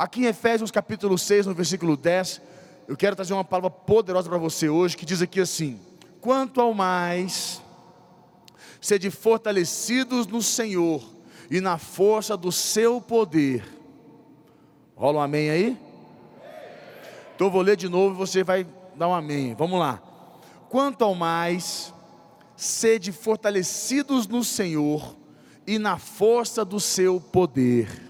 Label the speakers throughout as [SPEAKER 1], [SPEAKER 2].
[SPEAKER 1] Aqui em Efésios capítulo 6, no versículo 10, eu quero trazer uma palavra poderosa para você hoje, que diz aqui assim: Quanto ao mais, sede fortalecidos no Senhor e na força do seu poder. Rola um amém aí? Então eu vou ler de novo e você vai dar um amém. Vamos lá. Quanto ao mais, sede fortalecidos no Senhor e na força do seu poder.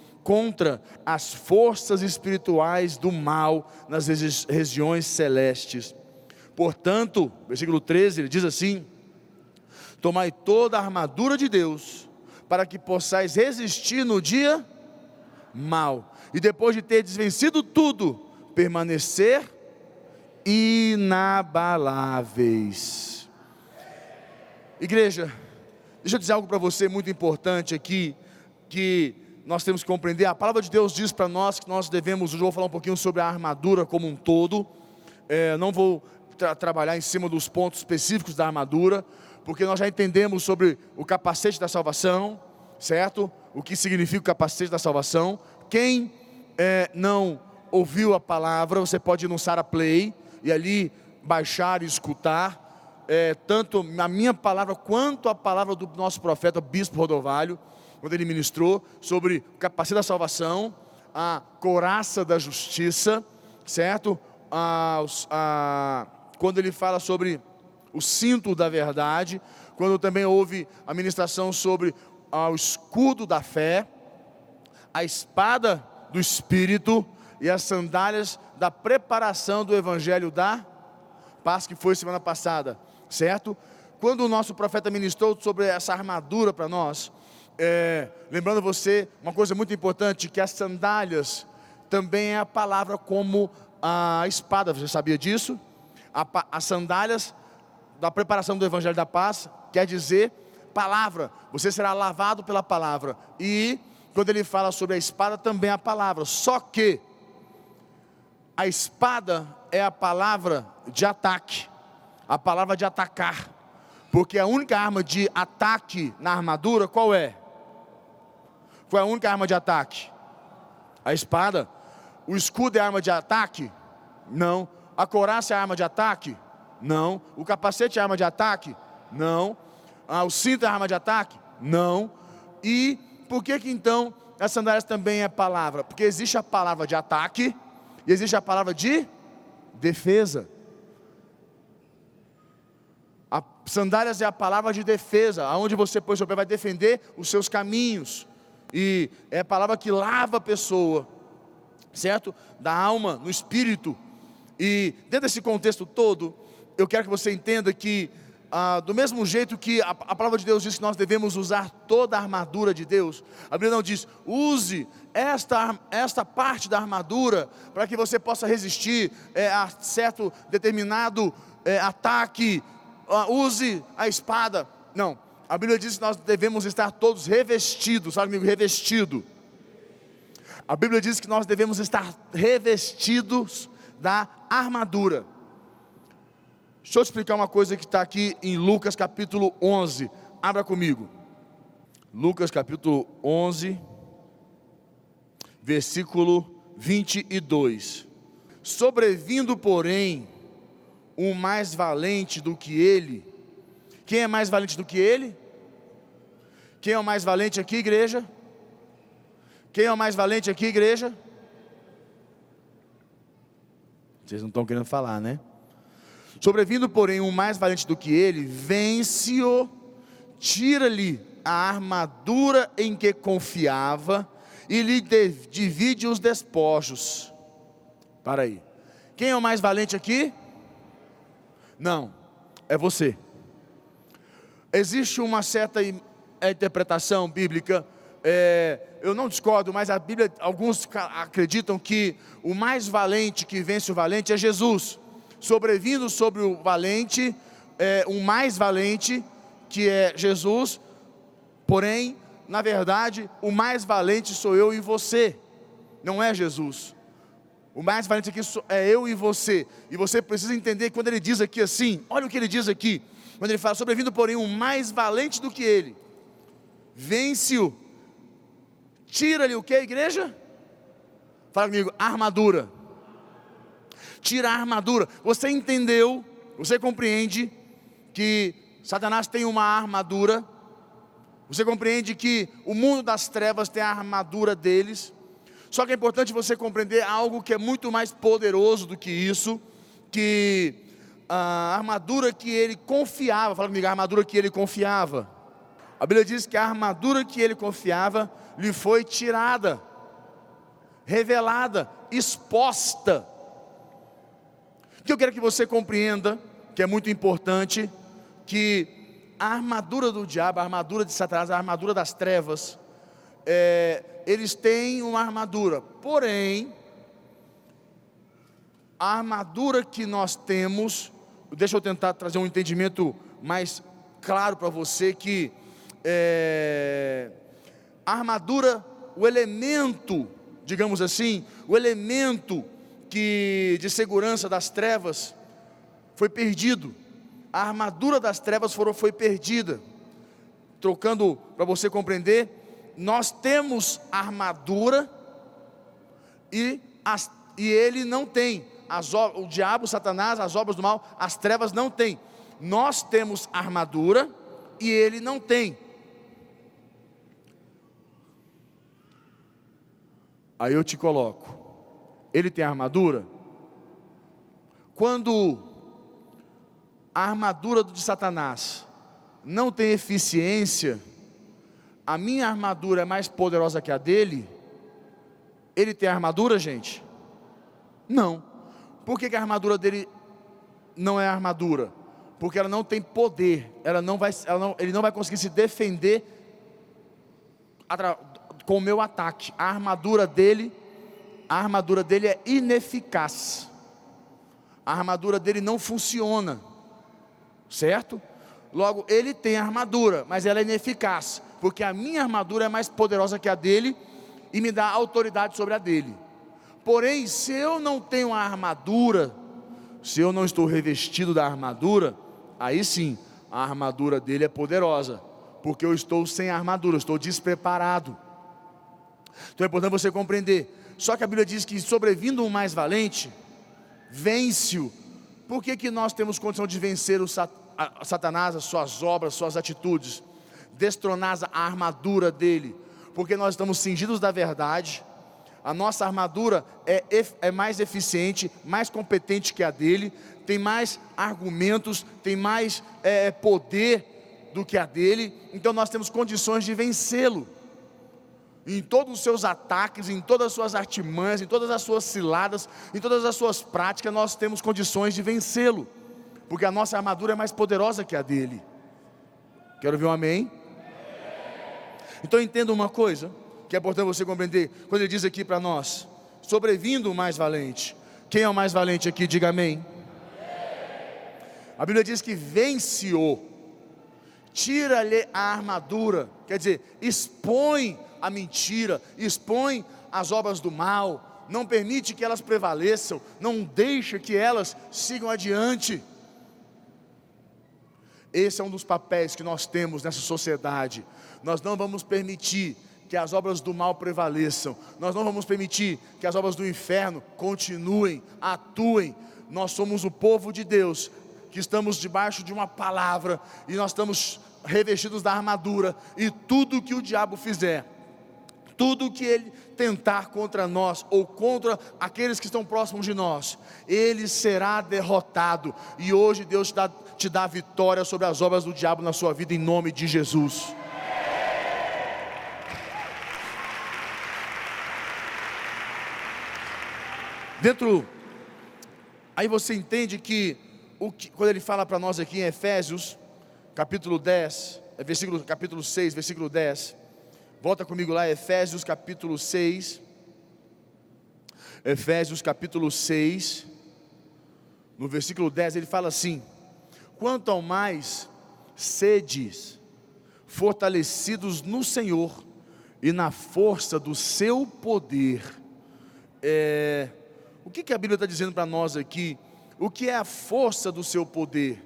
[SPEAKER 1] contra as forças espirituais do mal nas regiões celestes. Portanto, versículo 13, ele diz assim: Tomai toda a armadura de Deus, para que possais resistir no dia mal, e depois de ter desvencido tudo, permanecer inabaláveis. Igreja, deixa eu dizer algo para você muito importante aqui, que nós temos que compreender. A palavra de Deus diz para nós que nós devemos, hoje eu vou falar um pouquinho sobre a armadura como um todo. É, não vou tra trabalhar em cima dos pontos específicos da armadura, porque nós já entendemos sobre o capacete da salvação, certo? O que significa o capacete da salvação. Quem é, não ouviu a palavra, você pode ir no Sara Play e ali baixar e escutar. É, tanto a minha palavra quanto a palavra do nosso profeta, Bispo Rodovalho, quando ele ministrou sobre o capacete da salvação, a coraça da justiça, certo? A, a, quando ele fala sobre o cinto da verdade, quando também houve a ministração sobre ah, o escudo da fé, a espada do Espírito e as sandálias da preparação do Evangelho da paz, que foi semana passada, certo? Quando o nosso profeta ministrou sobre essa armadura para nós, é, lembrando você uma coisa muito importante, que as sandálias também é a palavra como a espada, você sabia disso? as sandálias da preparação do Evangelho da Paz quer dizer palavra, você será lavado pela palavra. E quando ele fala sobre a espada, também é a palavra. Só que a espada é a palavra de ataque, a palavra de atacar. Porque a única arma de ataque na armadura, qual é? Qual é a única arma de ataque? A espada. O escudo é arma de ataque? Não. A coraça é arma de ataque? Não. O capacete é arma de ataque? Não. Ah, o cinto é arma de ataque? Não. E por que que então as sandálias também é palavra? Porque existe a palavra de ataque e existe a palavra de defesa. A sandálias é a palavra de defesa, aonde você, pois, seu pé vai defender os seus caminhos. E é a palavra que lava a pessoa, certo? Da alma, no espírito. E dentro desse contexto todo, eu quero que você entenda que, ah, do mesmo jeito que a, a, palavra de Deus diz que nós devemos usar toda a armadura de Deus, a Bíblia não diz, use esta, esta parte da armadura para que você possa resistir é, a certo determinado é, ataque, ah, use a espada. Não, a Bíblia diz que nós devemos estar todos revestidos, sabe comigo, revestido. A Bíblia diz que nós devemos estar revestidos da armadura. Deixa eu explicar uma coisa que está aqui em Lucas capítulo 11. Abra comigo. Lucas capítulo 11, versículo 22. Sobrevindo, porém, um mais valente do que ele. Quem é mais valente do que ele? Quem é o mais valente aqui, igreja? Quem é o mais valente aqui, igreja? Vocês não estão querendo falar, né? Sobrevindo, porém, um mais valente do que ele, vence-o, tira-lhe a armadura em que confiava e lhe divide os despojos. Para aí. Quem é o mais valente aqui? Não, é você. Existe uma certa interpretação bíblica É, eu não discordo, mas a Bíblia, alguns acreditam que o mais valente que vence o valente é Jesus. Sobrevindo sobre o valente, é, o mais valente, que é Jesus, porém, na verdade, o mais valente sou eu e você, não é Jesus. O mais valente aqui é eu e você. E você precisa entender quando ele diz aqui assim, olha o que ele diz aqui. Quando ele fala, sobrevindo, porém, um mais valente do que ele, vence-o, tira-lhe o que, igreja? Fala comigo, armadura. Tira a armadura. Você entendeu, você compreende que Satanás tem uma armadura. Você compreende que o mundo das trevas tem a armadura deles. Só que é importante você compreender algo que é muito mais poderoso do que isso, que a armadura que ele confiava, fala comigo, a armadura que ele confiava. A Bíblia diz que a armadura que ele confiava lhe foi tirada, revelada, exposta. O que eu quero que você compreenda, que é muito importante, que a armadura do diabo, a armadura de Satanás, a armadura das trevas, é, eles têm uma armadura, porém, a armadura que nós temos, deixa eu tentar trazer um entendimento mais claro para você que é, a armadura, o elemento, digamos assim, o elemento que de segurança das trevas foi perdido. A armadura das trevas foram, foi perdida. Trocando para você compreender, nós temos armadura e, as, e ele não tem. As, o diabo, Satanás, as obras do mal, as trevas não têm. Nós temos armadura e ele não tem. Aí eu te coloco. Ele tem armadura? Quando a armadura de Satanás não tem eficiência, a minha armadura é mais poderosa que a dele, ele tem armadura, gente? Não. Por que, que a armadura dele não é armadura? Porque ela não tem poder, ela não vai, ela não, ele não vai conseguir se defender com o meu ataque. A armadura dele, a armadura dele é ineficaz. A armadura dele não funciona. Certo? Logo, ele tem armadura, mas ela é ineficaz porque a minha armadura é mais poderosa que a dele e me dá autoridade sobre a dele. Porém, se eu não tenho a armadura, se eu não estou revestido da armadura, aí sim, a armadura dele é poderosa, porque eu estou sem armadura, estou despreparado. Então é importante você compreender. Só que a Bíblia diz que sobrevindo um mais valente, vence-o. Por que, que nós temos condição de vencer o Satanás, as suas obras, as suas atitudes? destronar a armadura dele, porque nós estamos cingidos da verdade, a nossa armadura é, é mais eficiente, mais competente que a dele, tem mais argumentos, tem mais é, poder do que a dele, então nós temos condições de vencê-lo. Em todos os seus ataques, em todas as suas artimanhas, em todas as suas ciladas, em todas as suas práticas, nós temos condições de vencê-lo, porque a nossa armadura é mais poderosa que a dele. Quero ver um amém? Então entenda uma coisa, que é importante você compreender, quando ele diz aqui para nós, sobrevindo o mais valente. Quem é o mais valente aqui? Diga amém. A Bíblia diz que vence-o, tira-lhe a armadura, quer dizer, expõe a mentira, expõe as obras do mal, não permite que elas prevaleçam, não deixa que elas sigam adiante. Esse é um dos papéis que nós temos nessa sociedade. Nós não vamos permitir que as obras do mal prevaleçam. Nós não vamos permitir que as obras do inferno continuem, atuem. Nós somos o povo de Deus, que estamos debaixo de uma palavra e nós estamos revestidos da armadura e tudo que o diabo fizer, tudo que ele tentar contra nós ou contra aqueles que estão próximos de nós, ele será derrotado. E hoje Deus te dá, te dá vitória sobre as obras do diabo na sua vida, em nome de Jesus. Dentro, aí você entende que, o que quando ele fala para nós aqui em Efésios, capítulo 10, é versículo, capítulo 6, versículo 10, Volta comigo lá, Efésios capítulo 6. Efésios capítulo 6, no versículo 10, ele fala assim: Quanto ao mais, sedes fortalecidos no Senhor e na força do seu poder. É, o que, que a Bíblia está dizendo para nós aqui? O que é a força do seu poder?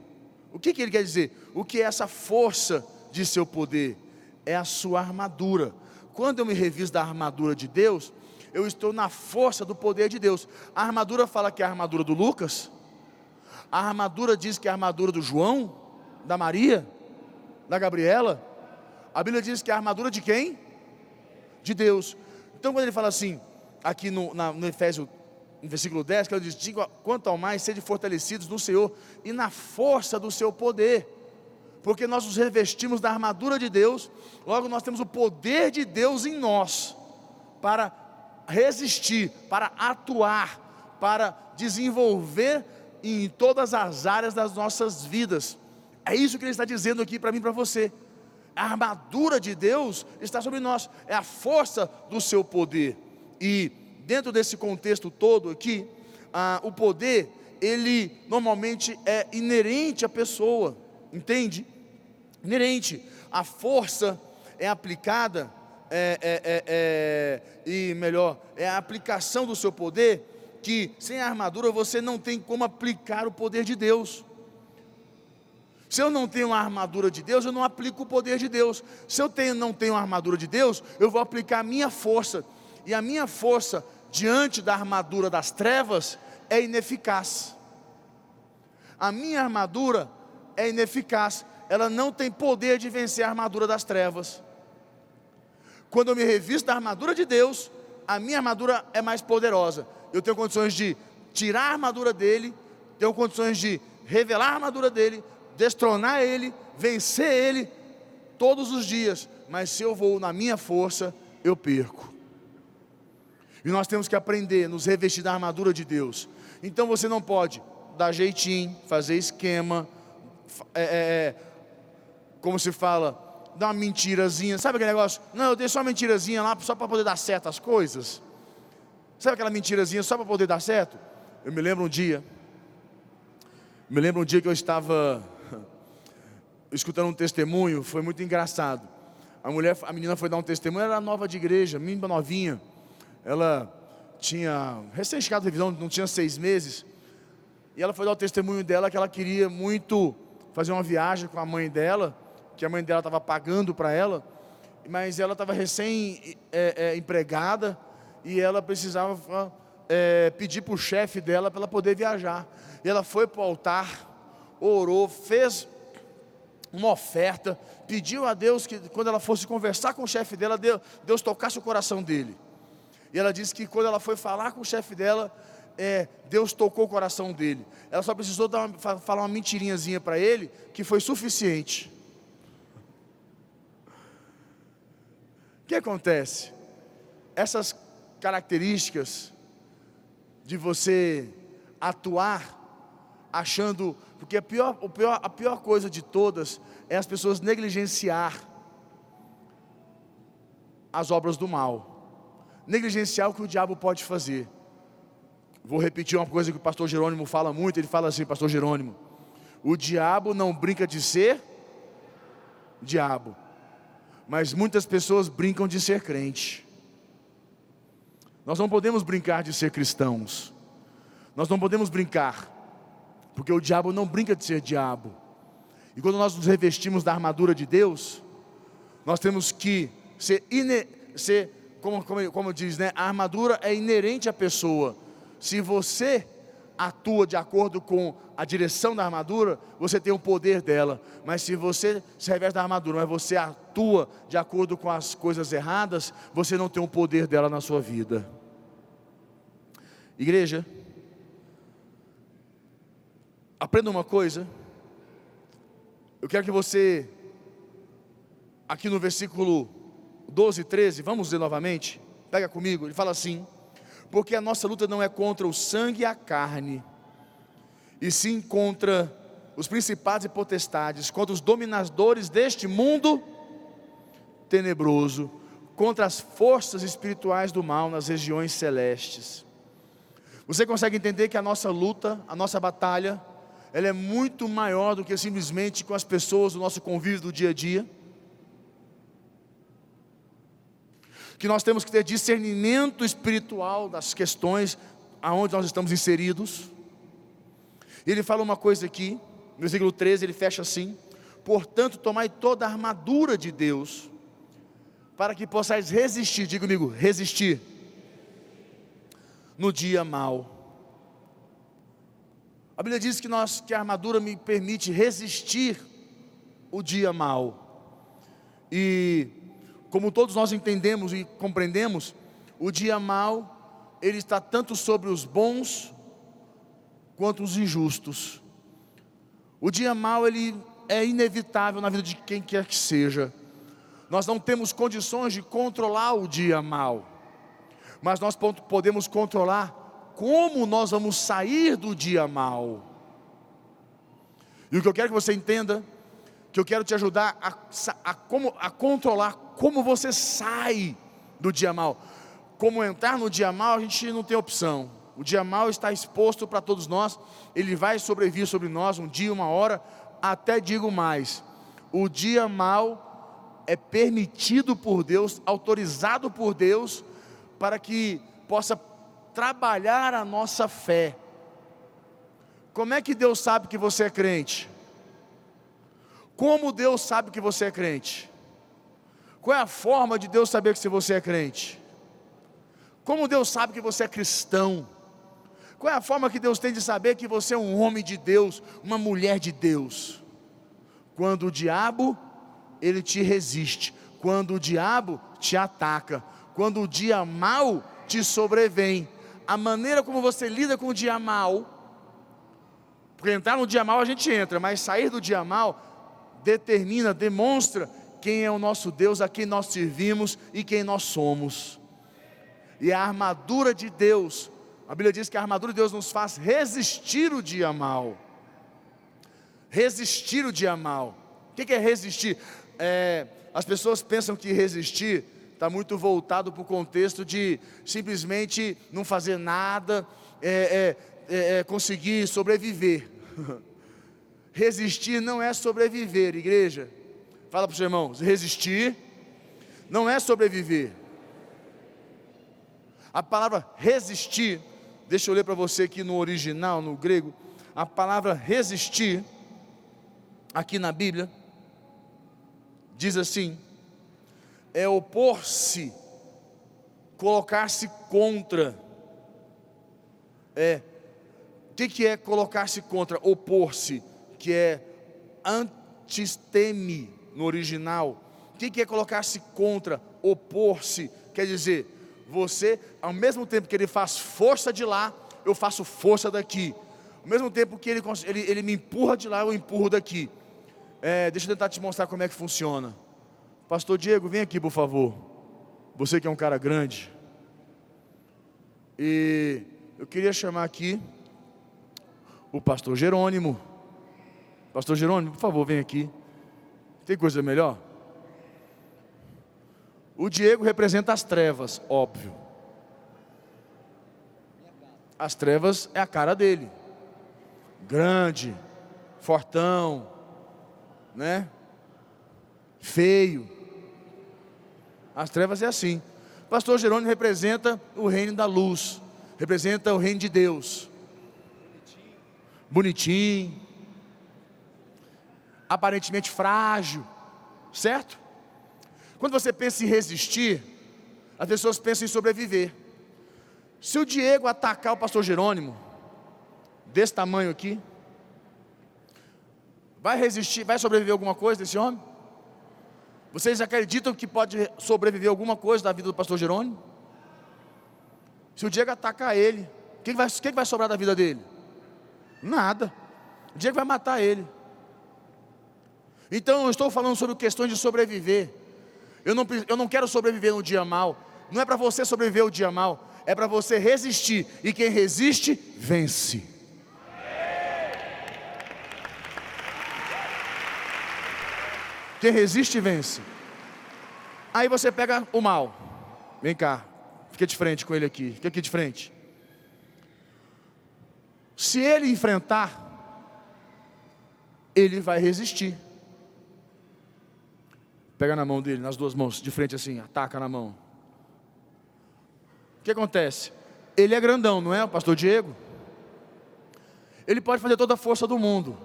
[SPEAKER 1] O que, que ele quer dizer? O que é essa força de seu poder? É a sua armadura. Quando eu me revisto da armadura de Deus, eu estou na força do poder de Deus. A armadura fala que é a armadura do Lucas, a armadura diz que é a armadura do João, da Maria, da Gabriela. A Bíblia diz que é a armadura de quem? De Deus. Então, quando ele fala assim, aqui no, na, no Efésio no versículo 10, que ele diz: Digo, quanto ao mais, sede fortalecidos no Senhor e na força do seu poder, porque nós nos revestimos da armadura de Deus, logo nós temos o poder de Deus em nós, para resistir, para atuar, para desenvolver em todas as áreas das nossas vidas. É isso que ele está dizendo aqui para mim e para você. A armadura de Deus está sobre nós, é a força do seu poder. E dentro desse contexto todo aqui, ah, o poder, ele normalmente é inerente à pessoa, entende? Inerente. A força é aplicada, é, é, é, é, e melhor, é a aplicação do seu poder, que sem a armadura você não tem como aplicar o poder de Deus. Se eu não tenho a armadura de Deus, eu não aplico o poder de Deus. Se eu tenho, não tenho a armadura de Deus, eu vou aplicar a minha força. E a minha força diante da armadura das trevas é ineficaz. A minha armadura é ineficaz, ela não tem poder de vencer a armadura das trevas. Quando eu me revisto da armadura de Deus, a minha armadura é mais poderosa. Eu tenho condições de tirar a armadura dele, tenho condições de revelar a armadura dele, destronar ele, vencer ele todos os dias. Mas se eu vou na minha força, eu perco. E nós temos que aprender, nos revestir da armadura de Deus. Então você não pode dar jeitinho, fazer esquema, é, é, é, como se fala, dar uma mentirazinha. Sabe aquele negócio? Não, eu dei só uma mentirazinha lá só para poder dar certo as coisas. Sabe aquela mentirazinha só para poder dar certo? Eu me lembro um dia, me lembro um dia que eu estava escutando um testemunho, foi muito engraçado. A mulher, a menina foi dar um testemunho, ela era nova de igreja, menina novinha ela tinha recém-chegado da revisão, não tinha seis meses, e ela foi dar o testemunho dela que ela queria muito fazer uma viagem com a mãe dela, que a mãe dela estava pagando para ela, mas ela estava recém-empregada é, é, e ela precisava é, pedir para o chefe dela para ela poder viajar. E ela foi para o altar, orou, fez uma oferta, pediu a Deus que quando ela fosse conversar com o chefe dela, Deus, Deus tocasse o coração dele. E ela disse que quando ela foi falar com o chefe dela, é, Deus tocou o coração dele. Ela só precisou uma, falar uma mentirinhazinha para ele, que foi suficiente. O que acontece? Essas características de você atuar achando, porque a pior, pior, a pior coisa de todas é as pessoas negligenciar as obras do mal negligenciar o que o diabo pode fazer. Vou repetir uma coisa que o pastor Jerônimo fala muito, ele fala assim, pastor Jerônimo, o diabo não brinca de ser diabo, mas muitas pessoas brincam de ser crente. Nós não podemos brincar de ser cristãos. Nós não podemos brincar, porque o diabo não brinca de ser diabo. E quando nós nos revestimos da armadura de Deus, nós temos que ser, ser como, como, como diz, né? A armadura é inerente à pessoa. Se você atua de acordo com a direção da armadura, você tem o poder dela. Mas se você se reveste da armadura, mas você atua de acordo com as coisas erradas, você não tem o poder dela na sua vida. Igreja, aprenda uma coisa. Eu quero que você, aqui no versículo 12, 13, vamos ler novamente? Pega comigo, ele fala assim: Porque a nossa luta não é contra o sangue e a carne, e sim contra os principados e potestades, contra os dominadores deste mundo tenebroso, contra as forças espirituais do mal nas regiões celestes. Você consegue entender que a nossa luta, a nossa batalha, ela é muito maior do que simplesmente com as pessoas do nosso convívio do dia a dia? Que nós temos que ter discernimento espiritual das questões aonde nós estamos inseridos. Ele fala uma coisa aqui, no versículo 13, ele fecha assim: Portanto, tomai toda a armadura de Deus, para que possais resistir, diga comigo, resistir no dia mal. A Bíblia diz que, nós, que a armadura me permite resistir o dia mal. E como todos nós entendemos e compreendemos, o dia mal ele está tanto sobre os bons quanto os injustos. O dia mal ele é inevitável na vida de quem quer que seja. Nós não temos condições de controlar o dia mal, mas nós podemos controlar como nós vamos sair do dia mal. E o que eu quero que você entenda, que eu quero te ajudar a, a, como, a controlar como você sai do dia mal. Como entrar no dia mal, a gente não tem opção. O dia mal está exposto para todos nós, ele vai sobreviver sobre nós um dia, uma hora, até digo mais: o dia mal é permitido por Deus, autorizado por Deus, para que possa trabalhar a nossa fé. Como é que Deus sabe que você é crente? Como Deus sabe que você é crente? Qual é a forma de Deus saber que você é crente? Como Deus sabe que você é cristão? Qual é a forma que Deus tem de saber que você é um homem de Deus, uma mulher de Deus? Quando o diabo ele te resiste, quando o diabo te ataca, quando o dia mal te sobrevém. A maneira como você lida com o dia mal, porque entrar no dia mal a gente entra, mas sair do dia mal determina, demonstra quem é o nosso Deus, a quem nós servimos e quem nós somos. E a armadura de Deus a Bíblia diz que a armadura de Deus nos faz resistir o dia mal. Resistir o dia mal. O que é resistir? É, as pessoas pensam que resistir está muito voltado para o contexto de simplesmente não fazer nada, é, é, é, é conseguir sobreviver. resistir não é sobreviver, igreja. Fala para os irmãos: resistir não é sobreviver. A palavra resistir Deixa eu ler para você aqui no original, no grego, a palavra resistir, aqui na Bíblia, diz assim: é opor-se, colocar-se contra. É, o que, que é colocar-se contra? Opor-se, que é antisteme no original. O que, é colocar-se contra? Opor-se, quer dizer, você, ao mesmo tempo que ele faz força de lá, eu faço força daqui. Ao mesmo tempo que ele, ele, ele me empurra de lá, eu empurro daqui. É, deixa eu tentar te mostrar como é que funciona. Pastor Diego, vem aqui, por favor. Você que é um cara grande. E eu queria chamar aqui o pastor Jerônimo. Pastor Jerônimo, por favor, vem aqui. Tem coisa melhor? O Diego representa as trevas, óbvio. As trevas é a cara dele. Grande, fortão, né? Feio. As trevas é assim. Pastor Jerônimo representa o reino da luz, representa o reino de Deus. Bonitinho, aparentemente frágil, certo? Quando você pensa em resistir, as pessoas pensam em sobreviver. Se o Diego atacar o pastor Jerônimo, desse tamanho aqui, vai resistir, vai sobreviver alguma coisa desse homem? Vocês acreditam que pode sobreviver alguma coisa da vida do pastor Jerônimo? Se o Diego atacar ele, o que vai, que vai sobrar da vida dele? Nada. O Diego vai matar ele. Então eu estou falando sobre questões de sobreviver. Eu não, eu não quero sobreviver no dia mal. Não é para você sobreviver o dia mal, é para você resistir. E quem resiste, vence. Quem resiste, vence. Aí você pega o mal. Vem cá, fica de frente com ele aqui, fica aqui de frente. Se ele enfrentar, ele vai resistir. Pega na mão dele, nas duas mãos, de frente assim, ataca na mão. O que acontece? Ele é grandão, não é, o pastor Diego? Ele pode fazer toda a força do mundo.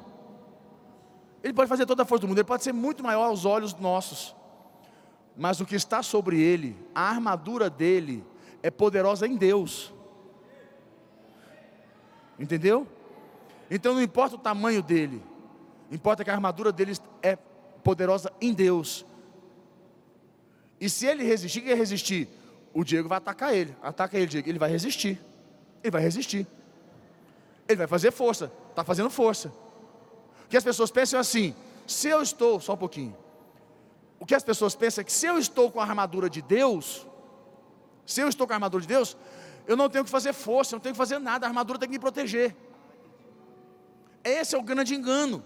[SPEAKER 1] Ele pode fazer toda a força do mundo, ele pode ser muito maior aos olhos nossos. Mas o que está sobre ele, a armadura dele, é poderosa em Deus. Entendeu? Então não importa o tamanho dele, importa que a armadura dele é poderosa em Deus. E se ele resistir, quer resistir? O Diego vai atacar ele. Ataca ele, Diego. Ele vai resistir. Ele vai resistir. Ele vai fazer força. Está fazendo força. Que as pessoas pensam assim: se eu estou, só um pouquinho. O que as pessoas pensam é que se eu estou com a armadura de Deus, se eu estou com a armadura de Deus, eu não tenho que fazer força, eu não tenho que fazer nada, a armadura tem que me proteger. Esse é o grande engano.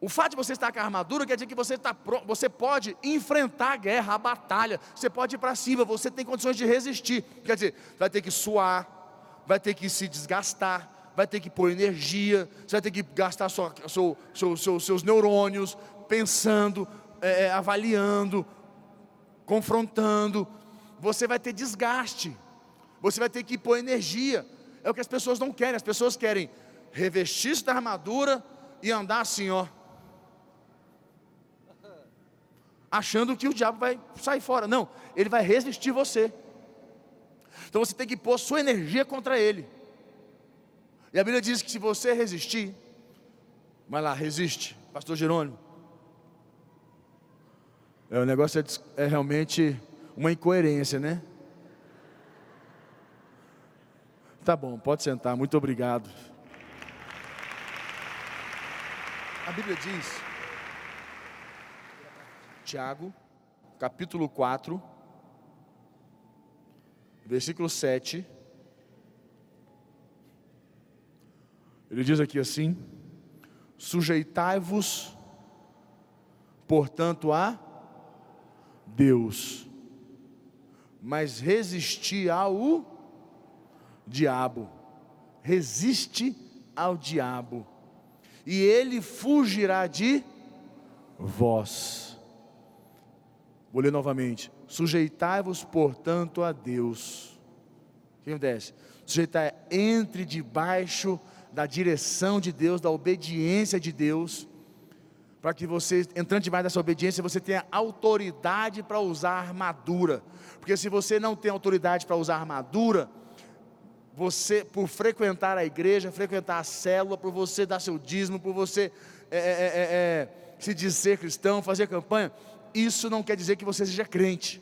[SPEAKER 1] O fato de você estar com a armadura quer dizer que você, está, você pode enfrentar a guerra, a batalha, você pode ir para cima, você tem condições de resistir. Quer dizer, vai ter que suar, vai ter que se desgastar, vai ter que pôr energia, você vai ter que gastar sua, seu, seu, seu, seus neurônios pensando, é, é, avaliando, confrontando. Você vai ter desgaste, você vai ter que pôr energia. É o que as pessoas não querem, as pessoas querem revestir-se da armadura e andar assim, ó achando que o diabo vai sair fora. Não, ele vai resistir você. Então você tem que pôr sua energia contra ele. E a Bíblia diz que se você resistir, vai lá, resiste, Pastor Jerônimo. É, o negócio é, é realmente uma incoerência, né? Tá bom, pode sentar, muito obrigado. A Bíblia diz Tiago, capítulo 4, versículo 7. Ele diz aqui assim: Sujeitai-vos, portanto, a Deus, mas resisti ao diabo. Resiste ao diabo, e ele fugirá de vós. Vou ler novamente. Sujeitai-vos, portanto, a Deus. O que acontece? Sujeitar entre debaixo da direção de Deus, da obediência de Deus, para que você, entrando debaixo dessa obediência, você tenha autoridade para usar armadura. Porque se você não tem autoridade para usar armadura, você, por frequentar a igreja, frequentar a célula, por você dar seu dízimo, por você é, é, é, é se dizer cristão, fazer campanha, isso não quer dizer que você seja crente.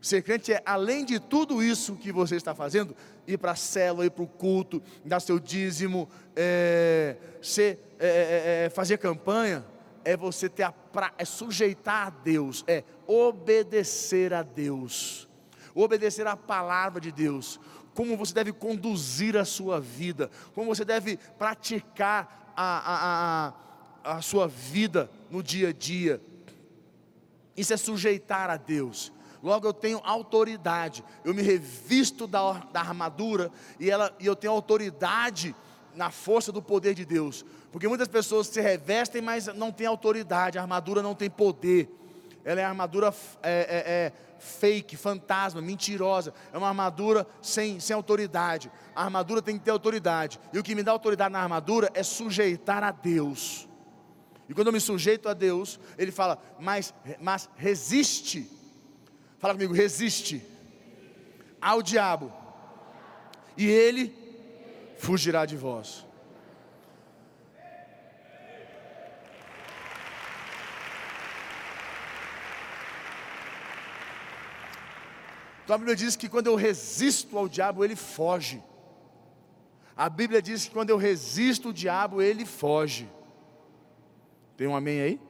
[SPEAKER 1] Ser crente é, além de tudo isso que você está fazendo, ir para a célula, ir para o culto, dar seu dízimo, é, ser, é, é, é, fazer campanha, é você ter a pra, é sujeitar a Deus, é obedecer a Deus, obedecer a palavra de Deus, como você deve conduzir a sua vida, como você deve praticar a, a, a a sua vida no dia a dia. Isso é sujeitar a Deus. Logo eu tenho autoridade, eu me revisto da, da armadura e, ela, e eu tenho autoridade na força do poder de Deus. Porque muitas pessoas se revestem, mas não têm autoridade, a armadura não tem poder. Ela é armadura é, é, é fake, fantasma, mentirosa. É uma armadura sem, sem autoridade. A armadura tem que ter autoridade. E o que me dá autoridade na armadura é sujeitar a Deus. E quando eu me sujeito a Deus, Ele fala, mas, mas resiste. Fala comigo, resiste ao diabo, e ele fugirá de vós. Então a Bíblia diz que quando eu resisto ao diabo, ele foge. A Bíblia diz que quando eu resisto ao diabo, ele foge. Tem um amém aí?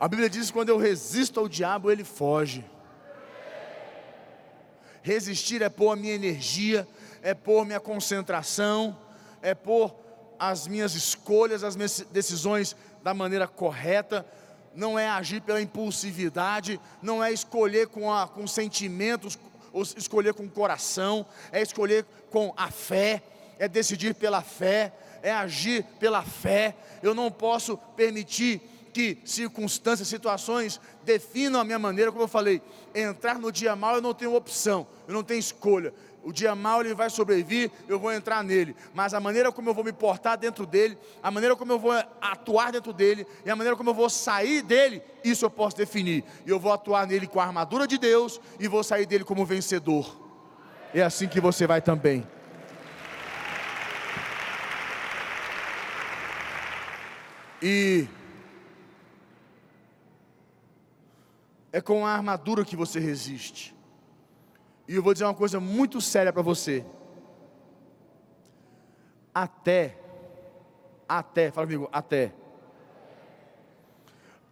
[SPEAKER 1] A Bíblia diz que quando eu resisto ao diabo, ele foge. Resistir é pôr a minha energia, é pôr minha concentração, é pôr as minhas escolhas, as minhas decisões da maneira correta, não é agir pela impulsividade, não é escolher com, a, com sentimentos, ou escolher com o coração, é escolher com a fé, é decidir pela fé, é agir pela fé. Eu não posso permitir que circunstâncias, situações definam a minha maneira, como eu falei, entrar no dia mal eu não tenho opção, eu não tenho escolha. O dia mal ele vai sobreviver, eu vou entrar nele, mas a maneira como eu vou me portar dentro dele, a maneira como eu vou atuar dentro dele e a maneira como eu vou sair dele, isso eu posso definir. E eu vou atuar nele com a armadura de Deus e vou sair dele como vencedor. É assim que você vai também. E é com a armadura que você resiste. E eu vou dizer uma coisa muito séria para você. Até, até, fala comigo, até.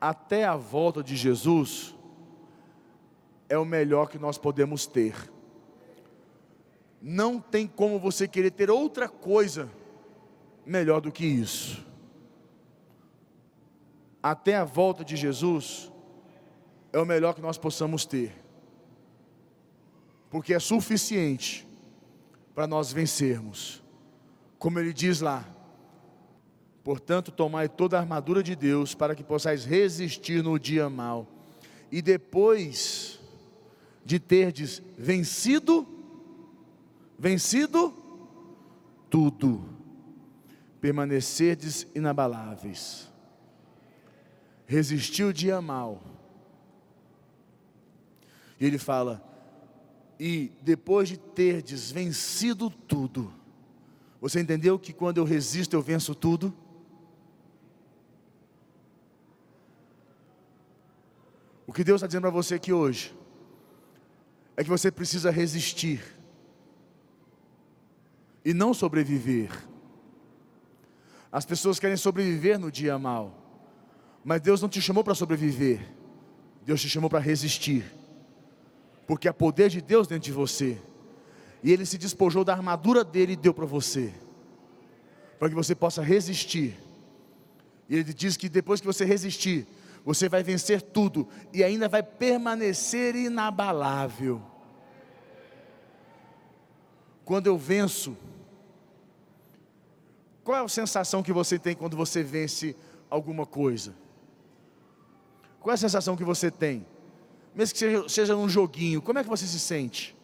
[SPEAKER 1] Até a volta de Jesus é o melhor que nós podemos ter. Não tem como você querer ter outra coisa melhor do que isso. Até a volta de Jesus é o melhor que nós possamos ter porque é suficiente para nós vencermos. Como ele diz lá, portanto, tomai toda a armadura de Deus para que possais resistir no dia mal. E depois de terdes vencido, vencido tudo, permanecerdes inabaláveis. Resistiu o dia mal. E ele fala: e depois de ter vencido tudo, você entendeu que quando eu resisto eu venço tudo? O que Deus está dizendo para você aqui hoje é que você precisa resistir e não sobreviver. As pessoas querem sobreviver no dia mal, mas Deus não te chamou para sobreviver, Deus te chamou para resistir porque há poder de Deus dentro de você. E ele se despojou da armadura dele e deu para você, para que você possa resistir. E ele diz que depois que você resistir, você vai vencer tudo e ainda vai permanecer inabalável. Quando eu venço, qual é a sensação que você tem quando você vence alguma coisa? Qual é a sensação que você tem? mesmo que seja, num joguinho, como é que você se sente?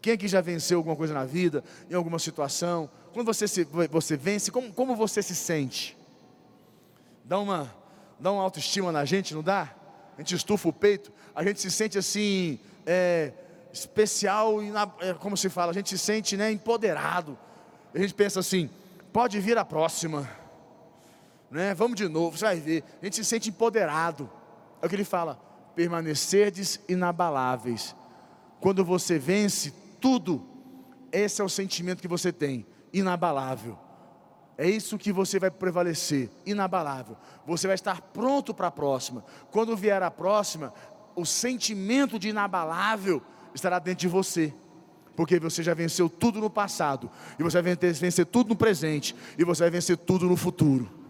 [SPEAKER 1] Quem aqui já venceu alguma coisa na vida, em alguma situação? Quando você, se, você vence, como, como você se sente? Dá uma, dá uma autoestima na gente, não dá? A gente estufa o peito, a gente se sente assim, é, especial, e é, como se fala, a gente se sente né, empoderado. A gente pensa assim, pode vir a próxima, né, vamos de novo, você vai ver. A gente se sente empoderado. É o que ele fala, permanecerdes inabaláveis. Quando você vence tudo, esse é o sentimento que você tem, inabalável. É isso que você vai prevalecer, inabalável. Você vai estar pronto para a próxima. Quando vier a próxima, o sentimento de inabalável estará dentro de você. Porque você já venceu tudo no passado, e você vai vencer tudo no presente, e você vai vencer tudo no futuro.